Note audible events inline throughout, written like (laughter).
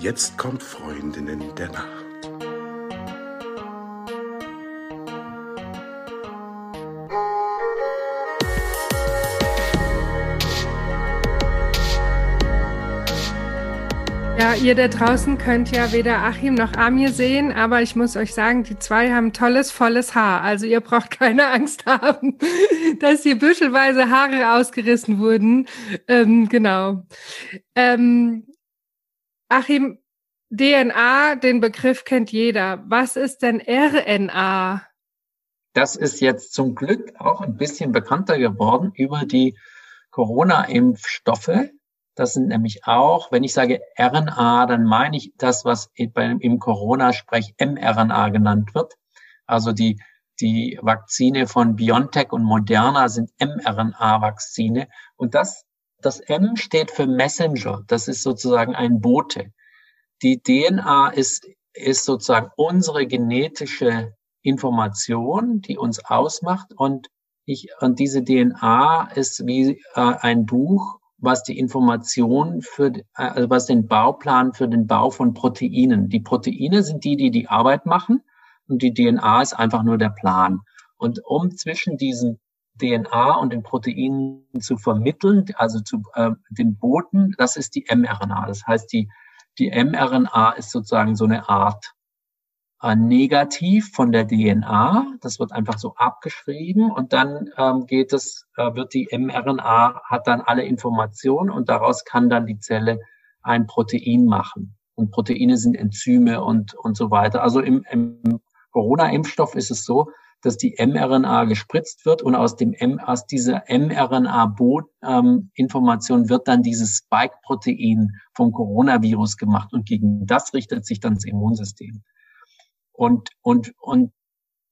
Jetzt kommt Freundinnen der Nacht. Ja, ihr da draußen könnt ja weder Achim noch Amir sehen, aber ich muss euch sagen, die zwei haben tolles, volles Haar. Also ihr braucht keine Angst haben, (laughs) dass hier büschelweise Haare ausgerissen wurden. Ähm, genau. Ähm, Achim, DNA, den Begriff kennt jeder. Was ist denn RNA? Das ist jetzt zum Glück auch ein bisschen bekannter geworden über die Corona-Impfstoffe das sind nämlich auch, wenn ich sage RNA, dann meine ich das, was im Corona-Sprech mRNA genannt wird. Also die, die Vakzine von BioNTech und Moderna sind mRNA-Vakzine. Und das, das M steht für Messenger. Das ist sozusagen ein Bote. Die DNA ist, ist sozusagen unsere genetische Information, die uns ausmacht. Und ich, und diese DNA ist wie äh, ein Buch, was die Information für, also was den Bauplan für den Bau von Proteinen. Die Proteine sind die, die die Arbeit machen und die DNA ist einfach nur der Plan. Und um zwischen diesen DNA und den Proteinen zu vermitteln, also zu äh, den Boten, das ist die mRNA. Das heißt, die, die mRNA ist sozusagen so eine Art äh, negativ von der DNA. Das wird einfach so abgeschrieben und dann ähm, geht es, äh, wird die mRNA, hat dann alle Informationen und daraus kann dann die Zelle ein Protein machen. Und Proteine sind Enzyme und, und so weiter. Also im, im Corona-Impfstoff ist es so, dass die mRNA gespritzt wird und aus dem M, aus dieser mRNA-Information ähm, wird dann dieses Spike-Protein vom Coronavirus gemacht und gegen das richtet sich dann das Immunsystem. Und, und, und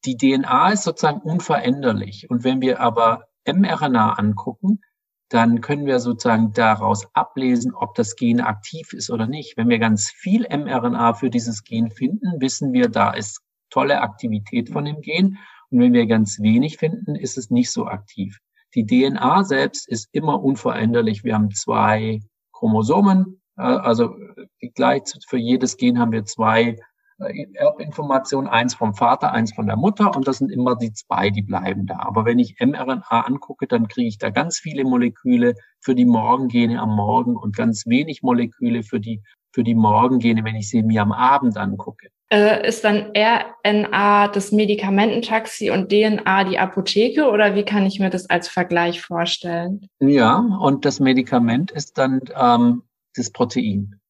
die DNA ist sozusagen unveränderlich. Und wenn wir aber mRNA angucken, dann können wir sozusagen daraus ablesen, ob das Gen aktiv ist oder nicht. Wenn wir ganz viel mRNA für dieses Gen finden, wissen wir, da ist tolle Aktivität von dem Gen. Und wenn wir ganz wenig finden, ist es nicht so aktiv. Die DNA selbst ist immer unveränderlich. Wir haben zwei Chromosomen, äh, also gleich für jedes Gen haben wir zwei äh, Erbinformation, eins vom Vater, eins von der Mutter und das sind immer die zwei, die bleiben da. Aber wenn ich mRNA angucke, dann kriege ich da ganz viele Moleküle für die Morgengene am Morgen und ganz wenig Moleküle für die, für die Morgengene, wenn ich sie mir am Abend angucke. Äh, ist dann RNA das Medikamententaxi und DNA die Apotheke oder wie kann ich mir das als Vergleich vorstellen? Ja, und das Medikament ist dann ähm, das Protein.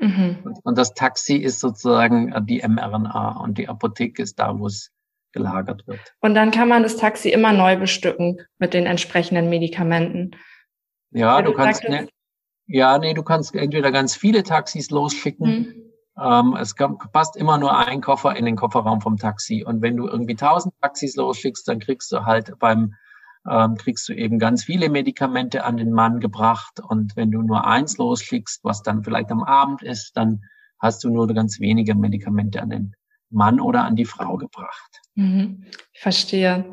Mhm. Und das Taxi ist sozusagen äh, die mRNA und die Apotheke ist da, wo es gelagert wird. Und dann kann man das Taxi immer neu bestücken mit den entsprechenden Medikamenten. Ja, du, du kannst, ne, ja, nee, du kannst entweder ganz viele Taxis losschicken. Mhm. Ähm, es passt immer nur ein Koffer in den Kofferraum vom Taxi. Und wenn du irgendwie tausend Taxis losschickst, dann kriegst du halt beim ähm, kriegst du eben ganz viele Medikamente an den Mann gebracht. Und wenn du nur eins losschickst, was dann vielleicht am Abend ist, dann hast du nur ganz wenige Medikamente an den Mann oder an die Frau gebracht. Mhm. Verstehe.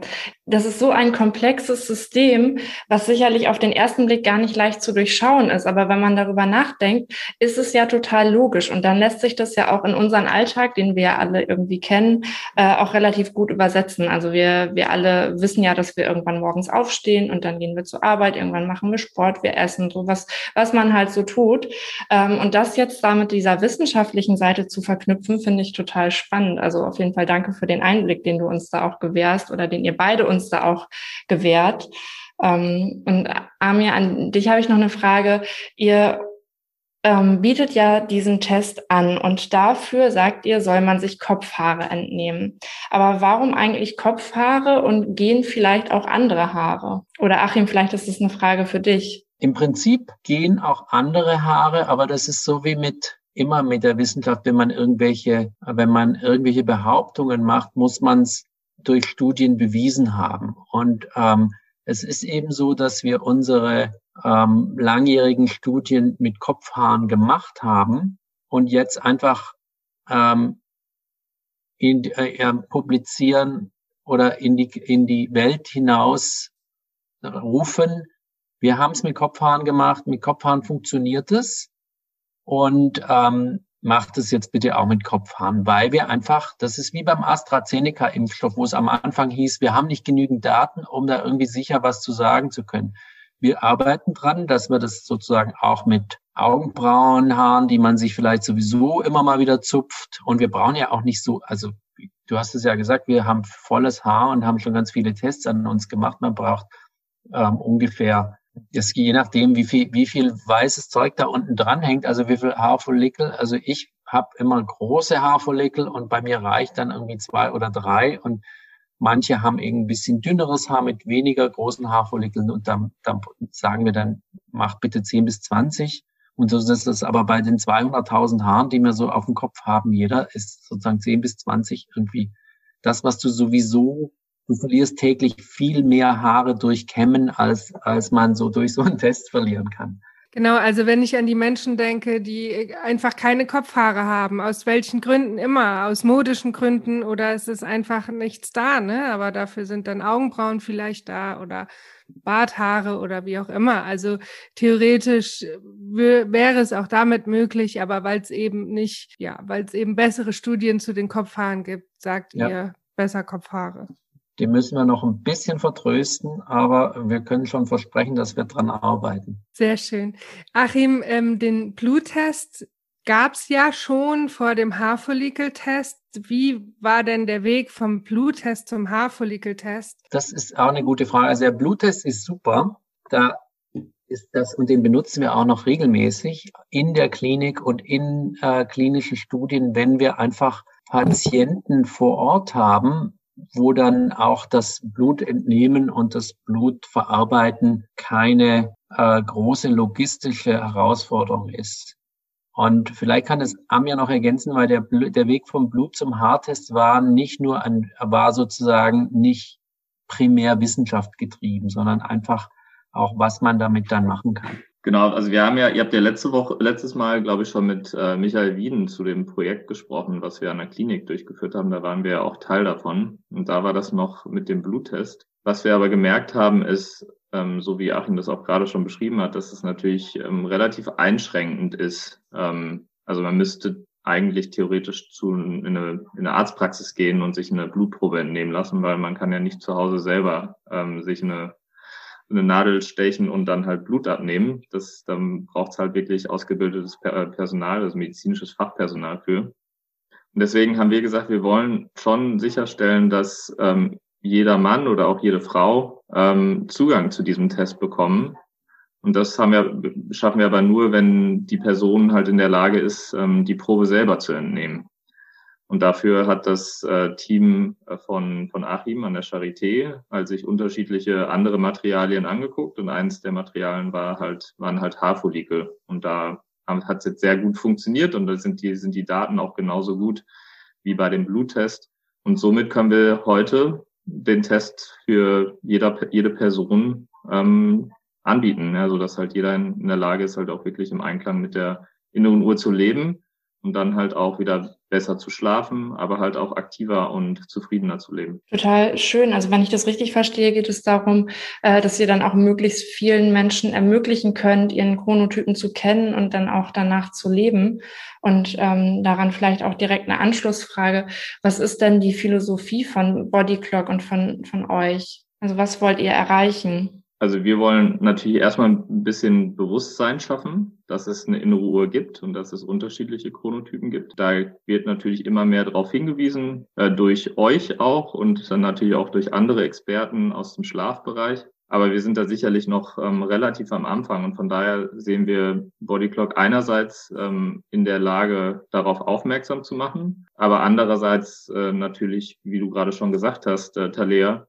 Das ist so ein komplexes System, was sicherlich auf den ersten Blick gar nicht leicht zu durchschauen ist. Aber wenn man darüber nachdenkt, ist es ja total logisch. Und dann lässt sich das ja auch in unseren Alltag, den wir ja alle irgendwie kennen, äh, auch relativ gut übersetzen. Also wir, wir alle wissen ja, dass wir irgendwann morgens aufstehen und dann gehen wir zur Arbeit, irgendwann machen wir Sport, wir essen, so was, was man halt so tut. Ähm, und das jetzt da mit dieser wissenschaftlichen Seite zu verknüpfen, finde ich total spannend. Also auf jeden Fall danke für den Einblick, den du uns da auch gewährst oder den ihr beide uns da auch gewährt. Ähm, und Amir, an dich habe ich noch eine Frage. Ihr ähm, bietet ja diesen Test an und dafür sagt ihr, soll man sich Kopfhaare entnehmen. Aber warum eigentlich Kopfhaare und gehen vielleicht auch andere Haare? Oder Achim, vielleicht ist das eine Frage für dich. Im Prinzip gehen auch andere Haare, aber das ist so wie mit immer mit der Wissenschaft, wenn man irgendwelche, wenn man irgendwelche Behauptungen macht, muss man es durch Studien bewiesen haben. Und ähm, es ist eben so, dass wir unsere ähm, langjährigen Studien mit Kopfhaaren gemacht haben und jetzt einfach ähm, in, äh, publizieren oder in die, in die Welt hinaus rufen. Wir haben es mit Kopfhaaren gemacht, mit Kopfhaaren funktioniert es. Und ähm, macht es jetzt bitte auch mit Kopfhaaren, weil wir einfach, das ist wie beim AstraZeneca-Impfstoff, wo es am Anfang hieß, wir haben nicht genügend Daten, um da irgendwie sicher was zu sagen zu können. Wir arbeiten dran, dass wir das sozusagen auch mit Augenbrauenhaaren, die man sich vielleicht sowieso immer mal wieder zupft. Und wir brauchen ja auch nicht so, also du hast es ja gesagt, wir haben volles Haar und haben schon ganz viele Tests an uns gemacht. Man braucht ähm, ungefähr, das je nachdem, wie viel, wie viel weißes Zeug da unten dran hängt, also wie viel Haarfollikel. Also ich habe immer große Haarfollikel und bei mir reicht dann irgendwie zwei oder drei und Manche haben eben ein bisschen dünneres Haar mit weniger großen Haarfollikeln und dann, dann sagen wir dann, mach bitte 10 bis 20. Und so ist es aber bei den 200.000 Haaren, die wir so auf dem Kopf haben, jeder ist sozusagen 10 bis 20 irgendwie das, was du sowieso, du verlierst täglich viel mehr Haare durch Kämmen, als, als man so durch so einen Test verlieren kann. Genau, also wenn ich an die Menschen denke, die einfach keine Kopfhaare haben, aus welchen Gründen immer, aus modischen Gründen oder es ist einfach nichts da, ne? Aber dafür sind dann Augenbrauen vielleicht da oder Barthaare oder wie auch immer. Also theoretisch wäre es auch damit möglich, aber weil es eben nicht, ja, weil es eben bessere Studien zu den Kopfhaaren gibt, sagt ja. ihr besser Kopfhaare. Die müssen wir noch ein bisschen vertrösten, aber wir können schon versprechen, dass wir dran arbeiten. Sehr schön. Achim, ähm, den Bluttest gab es ja schon vor dem Haarfollikeltest. Wie war denn der Weg vom Bluttest zum Haarfollikeltest? Das ist auch eine gute Frage. Also der Bluttest ist super. Da ist das, und den benutzen wir auch noch regelmäßig in der Klinik und in äh, klinischen Studien, wenn wir einfach Patienten vor Ort haben, wo dann auch das Blut entnehmen und das Blut verarbeiten keine äh, große logistische Herausforderung ist. Und vielleicht kann es Amja noch ergänzen, weil der, der Weg vom Blut zum Haartest war nicht nur ein, war sozusagen nicht primär Wissenschaft getrieben, sondern einfach auch, was man damit dann machen kann. Genau, also wir haben ja, ihr habt ja letzte Woche, letztes Mal, glaube ich, schon mit äh, Michael Wieden zu dem Projekt gesprochen, was wir an der Klinik durchgeführt haben. Da waren wir ja auch Teil davon. Und da war das noch mit dem Bluttest. Was wir aber gemerkt haben, ist, ähm, so wie Achim das auch gerade schon beschrieben hat, dass es natürlich ähm, relativ einschränkend ist. Ähm, also man müsste eigentlich theoretisch zu in eine, in eine Arztpraxis gehen und sich eine Blutprobe entnehmen lassen, weil man kann ja nicht zu Hause selber ähm, sich eine eine Nadel stechen und dann halt Blut abnehmen. Das, dann braucht es halt wirklich ausgebildetes Personal, also medizinisches Fachpersonal für. Und deswegen haben wir gesagt, wir wollen schon sicherstellen, dass ähm, jeder Mann oder auch jede Frau ähm, Zugang zu diesem Test bekommen. Und das haben wir, schaffen wir aber nur, wenn die Person halt in der Lage ist, ähm, die Probe selber zu entnehmen. Und dafür hat das äh, Team äh, von, von Achim an der Charité halt sich unterschiedliche andere Materialien angeguckt und eins der Materialien war halt, waren halt Haarfollikel. Und da hat es jetzt sehr gut funktioniert und da sind die, sind die Daten auch genauso gut wie bei dem Bluttest. Und somit können wir heute den Test für jeder, jede Person ähm, anbieten, ja, so dass halt jeder in, in der Lage ist, halt auch wirklich im Einklang mit der inneren Uhr zu leben und dann halt auch wieder besser zu schlafen, aber halt auch aktiver und zufriedener zu leben. Total schön. Also wenn ich das richtig verstehe, geht es darum, äh, dass ihr dann auch möglichst vielen Menschen ermöglichen könnt, ihren Chronotypen zu kennen und dann auch danach zu leben. Und ähm, daran vielleicht auch direkt eine Anschlussfrage. Was ist denn die Philosophie von Bodyclock und von, von euch? Also was wollt ihr erreichen? Also wir wollen natürlich erstmal ein bisschen Bewusstsein schaffen, dass es eine innere Uhr gibt und dass es unterschiedliche Chronotypen gibt. Da wird natürlich immer mehr darauf hingewiesen, äh, durch euch auch und dann natürlich auch durch andere Experten aus dem Schlafbereich. Aber wir sind da sicherlich noch ähm, relativ am Anfang und von daher sehen wir Bodyclock einerseits ähm, in der Lage, darauf aufmerksam zu machen, aber andererseits äh, natürlich, wie du gerade schon gesagt hast, äh, Talea,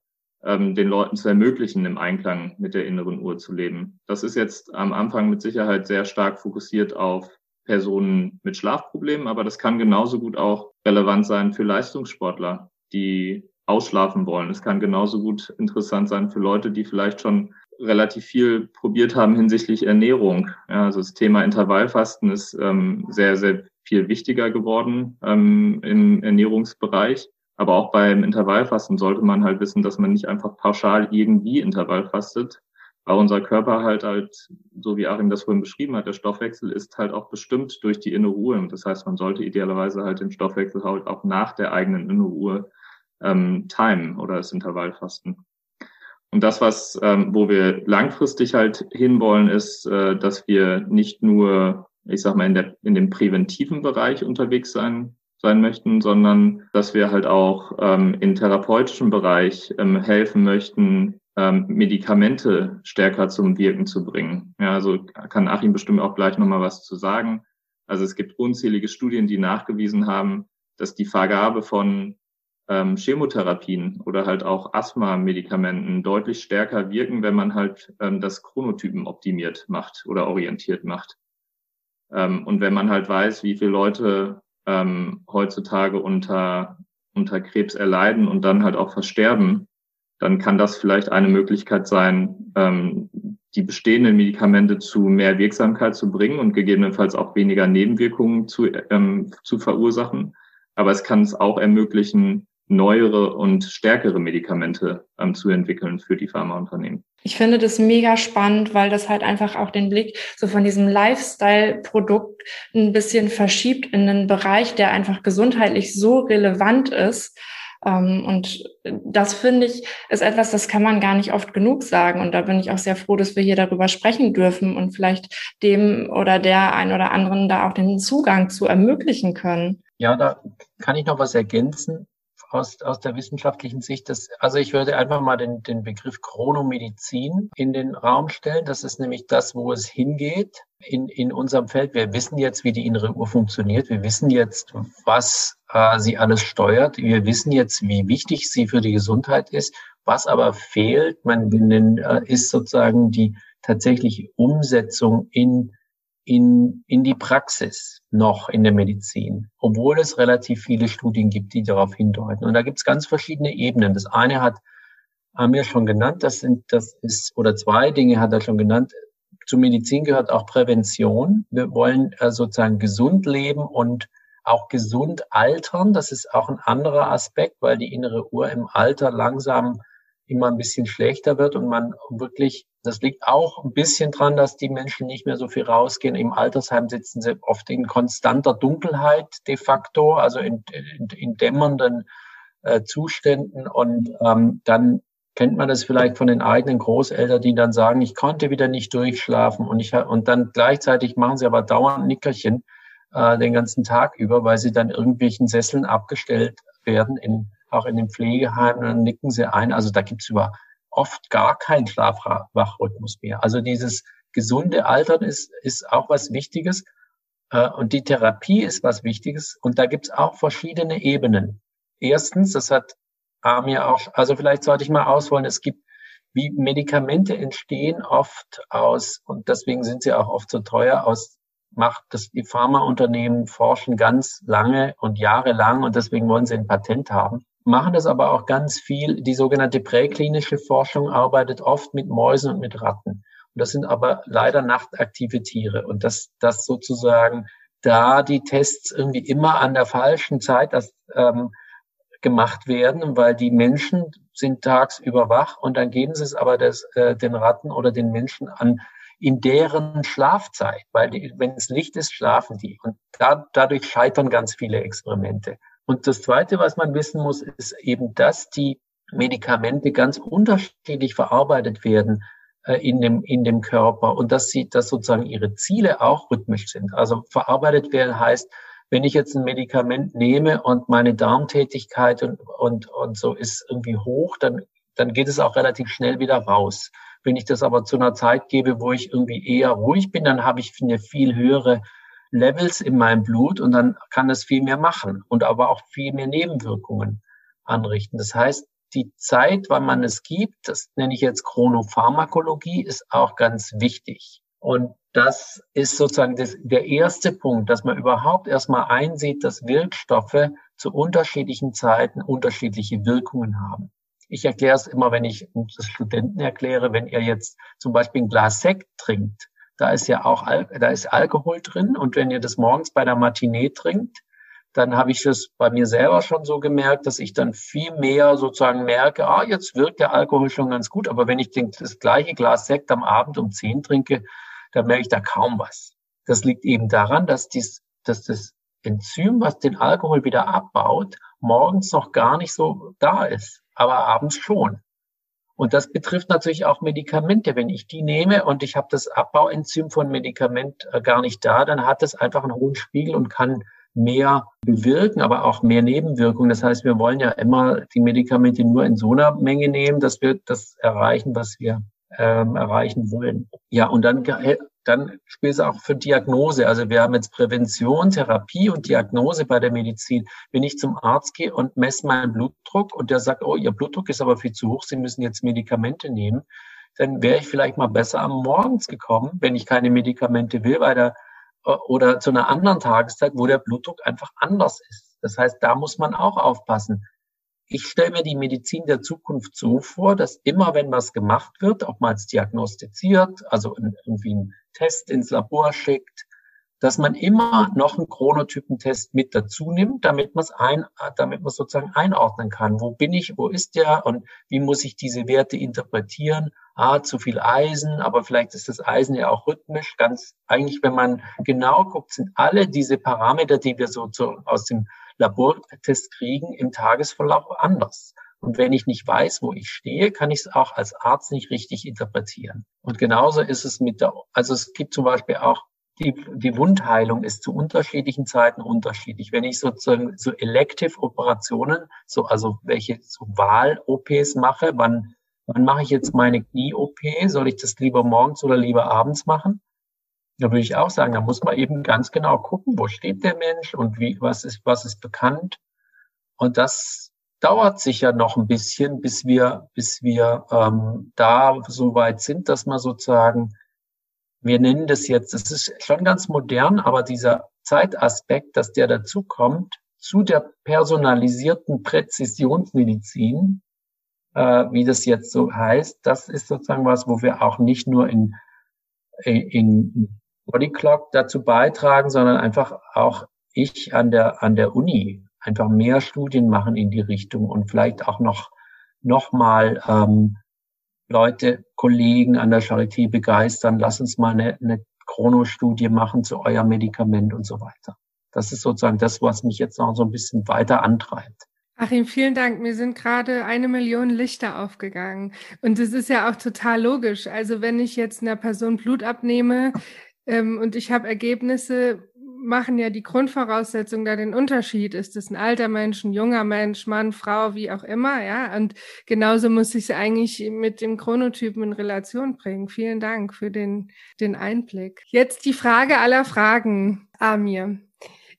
ähm, den Leuten zu ermöglichen, im Einklang mit der inneren Uhr zu leben. Das ist jetzt am Anfang mit Sicherheit sehr stark fokussiert auf Personen mit Schlafproblemen, aber das kann genauso gut auch relevant sein für Leistungssportler, die ausschlafen wollen. Es kann genauso gut interessant sein für Leute, die vielleicht schon relativ viel probiert haben hinsichtlich Ernährung. Ja, also das Thema Intervallfasten ist ähm, sehr, sehr viel wichtiger geworden ähm, im Ernährungsbereich. Aber auch beim Intervallfasten sollte man halt wissen, dass man nicht einfach pauschal irgendwie Intervall fastet, weil unser Körper halt halt, so wie Achim das vorhin beschrieben hat, der Stoffwechsel ist halt auch bestimmt durch die innere Uhr. Das heißt, man sollte idealerweise halt den Stoffwechsel halt auch nach der eigenen innere Uhr ähm, timen oder das Intervallfasten. Und das, was, ähm, wo wir langfristig halt hinwollen, ist, äh, dass wir nicht nur, ich sag mal, in, der, in dem präventiven Bereich unterwegs sein, sein möchten, sondern dass wir halt auch ähm, im therapeutischen Bereich ähm, helfen möchten, ähm, Medikamente stärker zum Wirken zu bringen. Ja, also kann Achim bestimmt auch gleich nochmal was zu sagen. Also es gibt unzählige Studien, die nachgewiesen haben, dass die Vergabe von ähm, Chemotherapien oder halt auch Asthma-Medikamenten deutlich stärker wirken, wenn man halt ähm, das Chronotypen optimiert macht oder orientiert macht. Ähm, und wenn man halt weiß, wie viele Leute ähm, heutzutage unter, unter Krebs erleiden und dann halt auch versterben, dann kann das vielleicht eine Möglichkeit sein, ähm, die bestehenden Medikamente zu mehr Wirksamkeit zu bringen und gegebenenfalls auch weniger Nebenwirkungen zu, ähm, zu verursachen. Aber es kann es auch ermöglichen, neuere und stärkere Medikamente ähm, zu entwickeln für die Pharmaunternehmen. Ich finde das mega spannend, weil das halt einfach auch den Blick so von diesem Lifestyle-Produkt ein bisschen verschiebt in einen Bereich, der einfach gesundheitlich so relevant ist. Ähm, und das finde ich ist etwas, das kann man gar nicht oft genug sagen. Und da bin ich auch sehr froh, dass wir hier darüber sprechen dürfen und vielleicht dem oder der ein oder anderen da auch den Zugang zu ermöglichen können. Ja, da kann ich noch was ergänzen aus, aus der wissenschaftlichen Sicht. Das, also ich würde einfach mal den, den Begriff Chronomedizin in den Raum stellen. Das ist nämlich das, wo es hingeht in, in unserem Feld. Wir wissen jetzt, wie die innere Uhr funktioniert. Wir wissen jetzt, was äh, sie alles steuert. Wir wissen jetzt, wie wichtig sie für die Gesundheit ist. Was aber fehlt, man äh, ist sozusagen die tatsächliche Umsetzung in in, in die Praxis noch in der Medizin, obwohl es relativ viele Studien gibt, die darauf hindeuten. Und da gibt es ganz verschiedene Ebenen. Das eine hat wir schon genannt, das sind, das ist, oder zwei Dinge hat er schon genannt. Zur Medizin gehört auch Prävention. Wir wollen äh, sozusagen gesund leben und auch gesund altern. Das ist auch ein anderer Aspekt, weil die innere Uhr im Alter langsam immer ein bisschen schlechter wird und man wirklich, das liegt auch ein bisschen dran, dass die Menschen nicht mehr so viel rausgehen. Im Altersheim sitzen sie oft in konstanter Dunkelheit de facto, also in, in, in dämmernden äh, Zuständen und ähm, dann kennt man das vielleicht von den eigenen Großeltern, die dann sagen, ich konnte wieder nicht durchschlafen und ich und dann gleichzeitig machen sie aber dauernd Nickerchen äh, den ganzen Tag über, weil sie dann irgendwelchen Sesseln abgestellt werden in auch in den Pflegeheimen, dann nicken sie ein. Also da gibt's über oft gar keinen Schlafwachrhythmus mehr. Also dieses gesunde Altern ist, ist auch was Wichtiges. Äh, und die Therapie ist was Wichtiges. Und da gibt's auch verschiedene Ebenen. Erstens, das hat Amir auch, also vielleicht sollte ich mal ausholen, es gibt, wie Medikamente entstehen oft aus, und deswegen sind sie auch oft so teuer, aus macht das, die Pharmaunternehmen forschen ganz lange und jahrelang und deswegen wollen sie ein Patent haben machen das aber auch ganz viel. Die sogenannte präklinische Forschung arbeitet oft mit Mäusen und mit Ratten. Und das sind aber leider nachtaktive Tiere. Und dass das sozusagen da die Tests irgendwie immer an der falschen Zeit das, ähm, gemacht werden, weil die Menschen sind tagsüber wach und dann geben sie es aber des, äh, den Ratten oder den Menschen an in deren Schlafzeit, weil die, wenn es Licht ist, schlafen die. Und da, dadurch scheitern ganz viele Experimente. Und das Zweite, was man wissen muss, ist eben, dass die Medikamente ganz unterschiedlich verarbeitet werden äh, in dem, in dem Körper und dass sie, dass sozusagen ihre Ziele auch rhythmisch sind. Also verarbeitet werden heißt, wenn ich jetzt ein Medikament nehme und meine Darmtätigkeit und, und, und so ist irgendwie hoch, dann, dann geht es auch relativ schnell wieder raus. Wenn ich das aber zu einer Zeit gebe, wo ich irgendwie eher ruhig bin, dann habe ich eine viel höhere Levels in meinem Blut und dann kann es viel mehr machen und aber auch viel mehr Nebenwirkungen anrichten. Das heißt, die Zeit, wann man es gibt, das nenne ich jetzt Chronopharmakologie, ist auch ganz wichtig. Und das ist sozusagen das, der erste Punkt, dass man überhaupt erstmal einsieht, dass Wirkstoffe zu unterschiedlichen Zeiten unterschiedliche Wirkungen haben. Ich erkläre es immer, wenn ich das Studenten erkläre, wenn ihr jetzt zum Beispiel ein Glas Sekt trinkt, da ist ja auch Al da ist Alkohol drin und wenn ihr das morgens bei der Matinee trinkt, dann habe ich es bei mir selber schon so gemerkt, dass ich dann viel mehr sozusagen merke, ah, jetzt wirkt der Alkohol schon ganz gut, aber wenn ich das gleiche Glas Sekt am Abend um zehn trinke, dann merke ich da kaum was. Das liegt eben daran, dass, dies, dass das Enzym, was den Alkohol wieder abbaut, morgens noch gar nicht so da ist, aber abends schon. Und das betrifft natürlich auch Medikamente. Wenn ich die nehme und ich habe das Abbauenzym von Medikament äh, gar nicht da, dann hat es einfach einen hohen Spiegel und kann mehr bewirken, aber auch mehr Nebenwirkungen. Das heißt, wir wollen ja immer die Medikamente nur in so einer Menge nehmen, dass wir das erreichen, was wir ähm, erreichen wollen. Ja, und dann, dann spielt es auch für Diagnose. Also wir haben jetzt Prävention, Therapie und Diagnose bei der Medizin. Wenn ich zum Arzt gehe und messe meinen Blutdruck und der sagt, oh, Ihr Blutdruck ist aber viel zu hoch, Sie müssen jetzt Medikamente nehmen, dann wäre ich vielleicht mal besser am Morgens gekommen, wenn ich keine Medikamente will, weil der oder zu einer anderen Tageszeit, wo der Blutdruck einfach anders ist. Das heißt, da muss man auch aufpassen. Ich stelle mir die Medizin der Zukunft so vor, dass immer, wenn was gemacht wird, ob man es diagnostiziert, also irgendwie einen Test ins Labor schickt, dass man immer noch einen Chronotypentest mit dazu nimmt, damit man es ein, damit man sozusagen einordnen kann. Wo bin ich, wo ist der und wie muss ich diese Werte interpretieren? Ah, zu viel Eisen, aber vielleicht ist das Eisen ja auch rhythmisch. Ganz eigentlich, wenn man genau guckt, sind alle diese Parameter, die wir so zu, aus dem Labortest kriegen, im Tagesverlauf anders. Und wenn ich nicht weiß, wo ich stehe, kann ich es auch als Arzt nicht richtig interpretieren. Und genauso ist es mit der, also es gibt zum Beispiel auch die, die Wundheilung ist zu unterschiedlichen Zeiten unterschiedlich. Wenn ich sozusagen so Elective Operationen, so also welche so Wahl-OPs mache, wann, wann mache ich jetzt meine Knie-OP? Soll ich das lieber morgens oder lieber abends machen? Da würde ich auch sagen, da muss man eben ganz genau gucken, wo steht der Mensch und wie, was ist, was ist bekannt. Und das dauert sicher noch ein bisschen, bis wir, bis wir ähm, da so weit sind, dass man sozusagen wir nennen das jetzt, es ist schon ganz modern, aber dieser Zeitaspekt, dass der dazukommt, zu der personalisierten Präzisionsmedizin, äh, wie das jetzt so heißt, das ist sozusagen was, wo wir auch nicht nur in, in Body Clock dazu beitragen, sondern einfach auch ich an der, an der Uni einfach mehr Studien machen in die Richtung und vielleicht auch noch, noch mal ähm, Leute, Kollegen an der Charité begeistern, lass uns mal eine, eine Chronostudie machen zu eurem Medikament und so weiter. Das ist sozusagen das, was mich jetzt noch so ein bisschen weiter antreibt. Achim, vielen Dank. Mir sind gerade eine Million Lichter aufgegangen. Und es ist ja auch total logisch. Also wenn ich jetzt einer Person Blut abnehme ähm, und ich habe Ergebnisse, machen ja die Grundvoraussetzungen da den Unterschied. Ist es ein alter Mensch, ein junger Mensch, Mann, Frau, wie auch immer, ja? Und genauso muss ich es eigentlich mit dem Chronotypen in Relation bringen. Vielen Dank für den, den Einblick. Jetzt die Frage aller Fragen, Amir.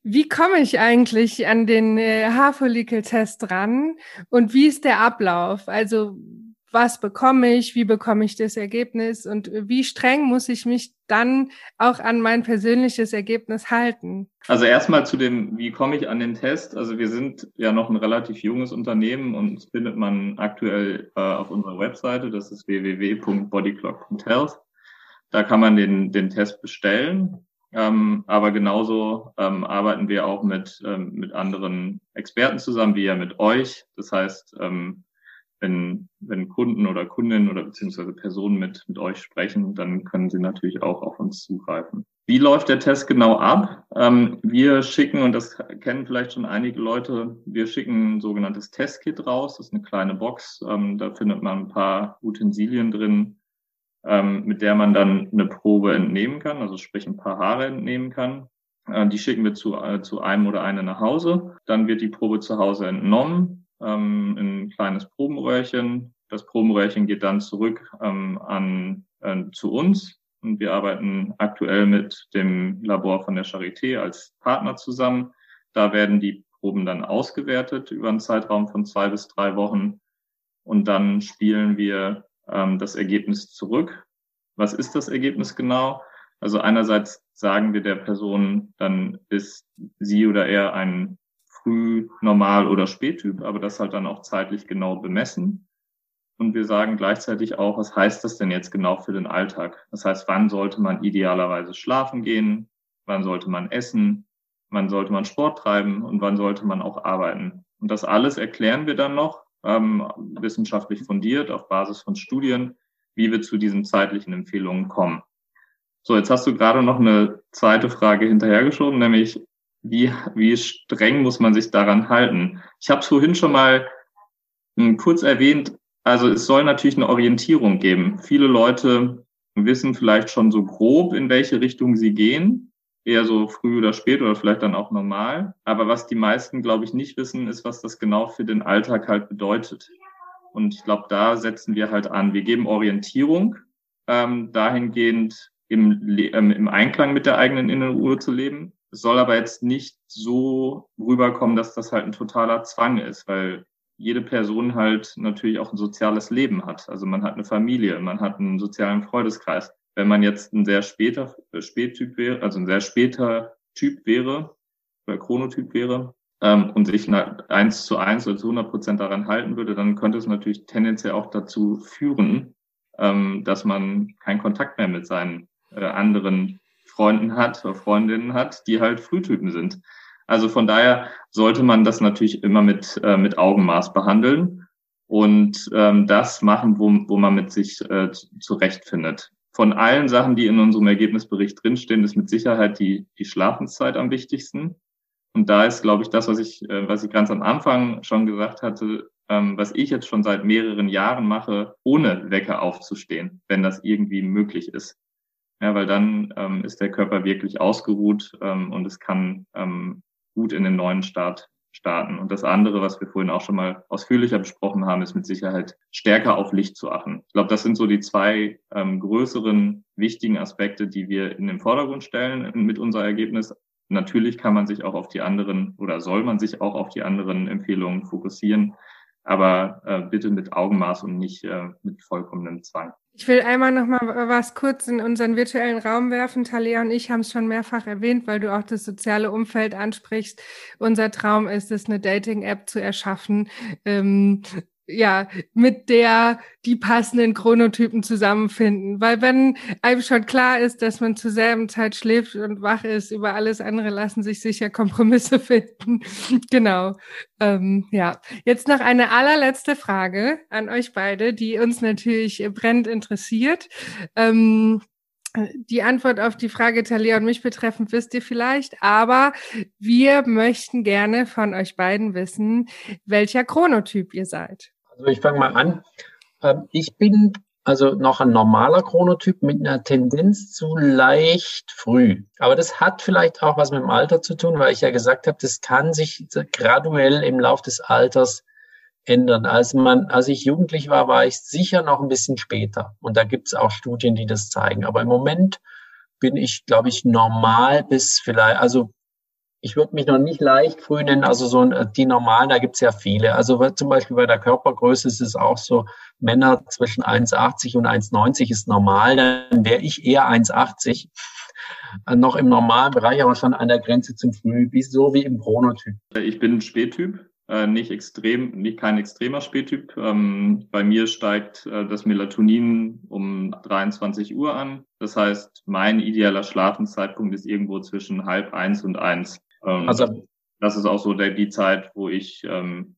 Wie komme ich eigentlich an den äh, Haarfollikeltest ran und wie ist der Ablauf? Also was bekomme ich, wie bekomme ich das Ergebnis und wie streng muss ich mich dann auch an mein persönliches Ergebnis halten? Also erstmal zu dem, wie komme ich an den Test? Also wir sind ja noch ein relativ junges Unternehmen und findet man aktuell äh, auf unserer Webseite, das ist www.bodyclock.health. Da kann man den, den Test bestellen. Ähm, aber genauso ähm, arbeiten wir auch mit, ähm, mit anderen Experten zusammen, wie ja mit euch. Das heißt, ähm, wenn, wenn Kunden oder Kundinnen oder beziehungsweise Personen mit, mit euch sprechen, dann können sie natürlich auch auf uns zugreifen. Wie läuft der Test genau ab? Ähm, wir schicken, und das kennen vielleicht schon einige Leute, wir schicken ein sogenanntes Testkit raus. Das ist eine kleine Box. Ähm, da findet man ein paar Utensilien drin, ähm, mit der man dann eine Probe entnehmen kann, also sprich ein paar Haare entnehmen kann. Äh, die schicken wir zu, äh, zu einem oder einer nach Hause. Dann wird die Probe zu Hause entnommen ähm, ein kleines Probenröhrchen. Das Probenröhrchen geht dann zurück ähm, an, äh, zu uns. Und wir arbeiten aktuell mit dem Labor von der Charité als Partner zusammen. Da werden die Proben dann ausgewertet über einen Zeitraum von zwei bis drei Wochen. Und dann spielen wir ähm, das Ergebnis zurück. Was ist das Ergebnis genau? Also einerseits sagen wir der Person, dann ist sie oder er ein Früh-, Normal- oder Spättyp, aber das halt dann auch zeitlich genau bemessen. Und wir sagen gleichzeitig auch, was heißt das denn jetzt genau für den Alltag? Das heißt, wann sollte man idealerweise schlafen gehen? Wann sollte man essen? wann sollte man Sport treiben und wann sollte man auch arbeiten. Und das alles erklären wir dann noch ähm, wissenschaftlich fundiert auf Basis von Studien, wie wir zu diesen zeitlichen Empfehlungen kommen. So, jetzt hast du gerade noch eine zweite Frage hinterhergeschoben, nämlich wie, wie streng muss man sich daran halten? Ich habe es vorhin schon mal hm, kurz erwähnt, also es soll natürlich eine Orientierung geben. Viele Leute wissen vielleicht schon so grob, in welche Richtung sie gehen, eher so früh oder spät oder vielleicht dann auch normal. Aber was die meisten, glaube ich, nicht wissen, ist, was das genau für den Alltag halt bedeutet. Und ich glaube, da setzen wir halt an. Wir geben Orientierung, ähm, dahingehend im, ähm, im Einklang mit der eigenen inneren Uhr zu leben. Es soll aber jetzt nicht so rüberkommen, dass das halt ein totaler Zwang ist, weil jede Person halt natürlich auch ein soziales Leben hat. Also man hat eine Familie, man hat einen sozialen Freundeskreis. Wenn man jetzt ein sehr später äh, Spättyp wäre, also ein sehr später Typ wäre oder Chronotyp wäre ähm, und sich eins zu eins oder zu 100 Prozent daran halten würde, dann könnte es natürlich tendenziell auch dazu führen, ähm, dass man keinen Kontakt mehr mit seinen äh, anderen Freunden hat Freundinnen hat, die halt Frühtypen sind. Also von daher sollte man das natürlich immer mit, äh, mit Augenmaß behandeln und ähm, das machen, wo, wo man mit sich äh, zurechtfindet. Von allen Sachen, die in unserem Ergebnisbericht drinstehen, ist mit Sicherheit die, die Schlafenszeit am wichtigsten. Und da ist, glaube ich, das, was ich, äh, was ich ganz am Anfang schon gesagt hatte, ähm, was ich jetzt schon seit mehreren Jahren mache, ohne Wecker aufzustehen, wenn das irgendwie möglich ist. Ja, weil dann ähm, ist der Körper wirklich ausgeruht ähm, und es kann ähm, gut in den neuen Start starten. Und das andere, was wir vorhin auch schon mal ausführlicher besprochen haben, ist mit Sicherheit stärker auf Licht zu achten. Ich glaube, das sind so die zwei ähm, größeren wichtigen Aspekte, die wir in den Vordergrund stellen mit unser Ergebnis. Natürlich kann man sich auch auf die anderen oder soll man sich auch auf die anderen Empfehlungen fokussieren, aber äh, bitte mit Augenmaß und nicht äh, mit vollkommenem Zwang. Ich will einmal noch mal was kurz in unseren virtuellen Raum werfen. Talia und ich haben es schon mehrfach erwähnt, weil du auch das soziale Umfeld ansprichst. Unser Traum ist es, eine Dating-App zu erschaffen, ähm, ja, mit der die passenden Chronotypen zusammenfinden. Weil wenn einem schon klar ist, dass man zur selben Zeit schläft und wach ist, über alles andere lassen sich sicher Kompromisse (laughs) finden. genau. Ähm, ja, jetzt noch eine allerletzte Frage an euch beide, die uns natürlich brennend interessiert. Ähm, die Antwort auf die Frage Talia und mich betreffend wisst ihr vielleicht, aber wir möchten gerne von euch beiden wissen, welcher Chronotyp ihr seid. Also ich fange mal an. Ähm, ich bin also noch ein normaler Chronotyp mit einer Tendenz zu leicht früh. Aber das hat vielleicht auch was mit dem Alter zu tun, weil ich ja gesagt habe, das kann sich graduell im Lauf des Alters ändern. Als man, als ich jugendlich war, war ich sicher noch ein bisschen später. Und da gibt es auch Studien, die das zeigen. Aber im Moment bin ich, glaube ich, normal bis vielleicht, also ich würde mich noch nicht leicht früh nennen, also so äh, die normalen, da gibt es ja viele. Also zum Beispiel bei der Körpergröße ist es auch so, Männer zwischen 1,80 und 1,90 ist normal, dann wäre ich eher 1,80. Äh, noch im normalen Bereich, aber schon an der Grenze zum Früh, wie, so wie im Chronotyp. Ich bin ein Spättyp, äh, nicht extrem, nicht kein extremer Spättyp. Ähm, bei mir steigt das Melatonin um 23 Uhr an. Das heißt, mein idealer Schlafenszeitpunkt ist irgendwo zwischen halb eins und eins. Ähm, also das ist auch so der, die Zeit, wo ich ähm,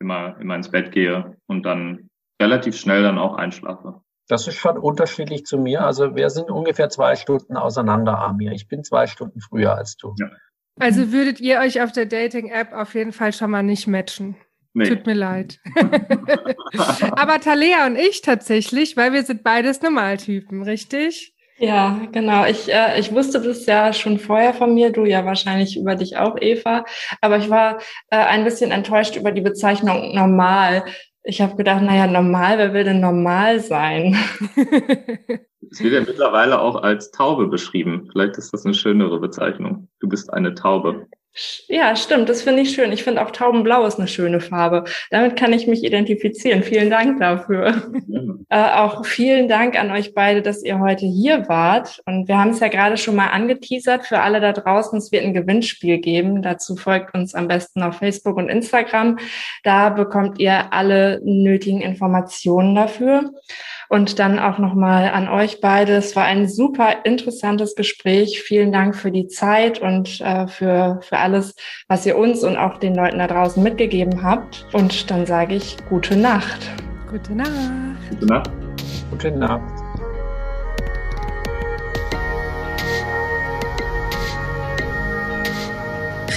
immer, immer ins Bett gehe und dann relativ schnell dann auch einschlafe. Das ist schon unterschiedlich zu mir. Also wir sind ungefähr zwei Stunden auseinander, Amir. Ich bin zwei Stunden früher als du. Ja. Also würdet ihr euch auf der Dating-App auf jeden Fall schon mal nicht matchen? Nee. Tut mir leid. (laughs) Aber Talea und ich tatsächlich, weil wir sind beides Normaltypen, richtig? Ja, genau. Ich, äh, ich wusste das ja schon vorher von mir, du ja wahrscheinlich über dich auch, Eva. Aber ich war äh, ein bisschen enttäuscht über die Bezeichnung normal. Ich habe gedacht, naja, normal, wer will denn normal sein? (laughs) Es wird ja mittlerweile auch als Taube beschrieben. Vielleicht ist das eine schönere Bezeichnung. Du bist eine Taube. Ja, stimmt. Das finde ich schön. Ich finde auch Taubenblau ist eine schöne Farbe. Damit kann ich mich identifizieren. Vielen Dank dafür. (laughs) Äh, auch vielen Dank an euch beide, dass ihr heute hier wart. Und wir haben es ja gerade schon mal angeteasert. Für alle da draußen, es wird ein Gewinnspiel geben. Dazu folgt uns am besten auf Facebook und Instagram. Da bekommt ihr alle nötigen Informationen dafür. Und dann auch nochmal an euch beide. Es war ein super interessantes Gespräch. Vielen Dank für die Zeit und äh, für, für alles, was ihr uns und auch den Leuten da draußen mitgegeben habt. Und dann sage ich gute Nacht. Gute Nacht. Gute Nacht. Gute Nacht.